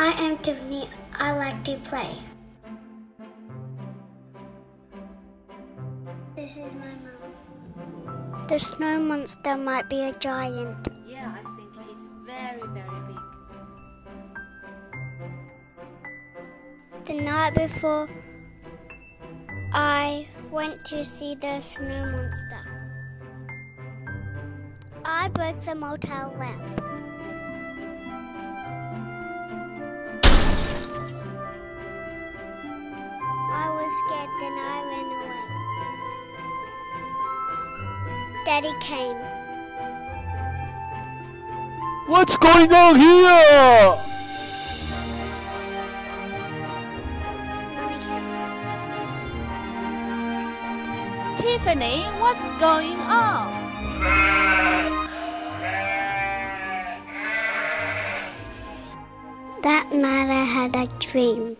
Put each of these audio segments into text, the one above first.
I am Tiffany. I like to play. This is my mum. The snow monster might be a giant. Yeah, I think it's very, very big. The night before, I went to see the snow monster. I broke the motel lamp. Was scared, then I ran away. Daddy came. What's going on here? Tiffany, what's going on? That night I had a dream.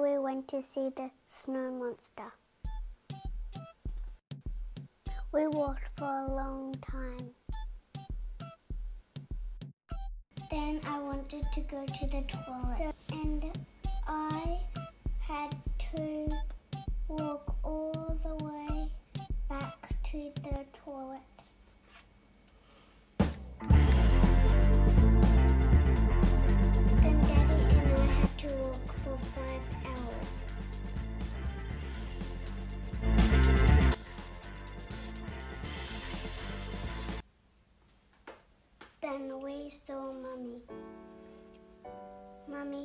We went to see the snow monster. We walked for a long time. Then I wanted to go to the toilet. and I had to walk all the way back to the toilet.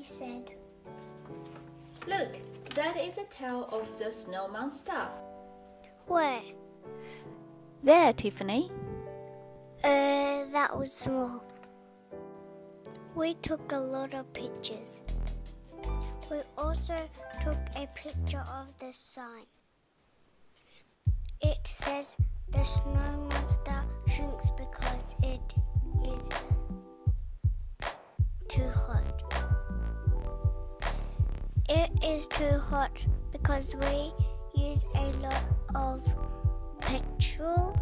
Said, Look, that is a tail of the snow monster. Where? There, Tiffany. Uh, that was small. We took a lot of pictures. We also took a picture of the sign. It says the snow monster is too hot because we use a lot of petrol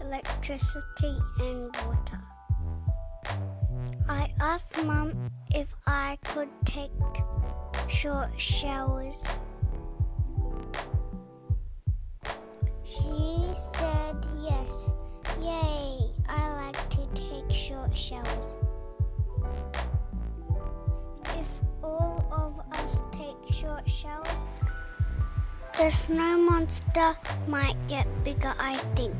electricity and water. I asked Mum if I could take short showers. She said yes. Yay! I like to take short showers. The snow monster might get bigger, I think.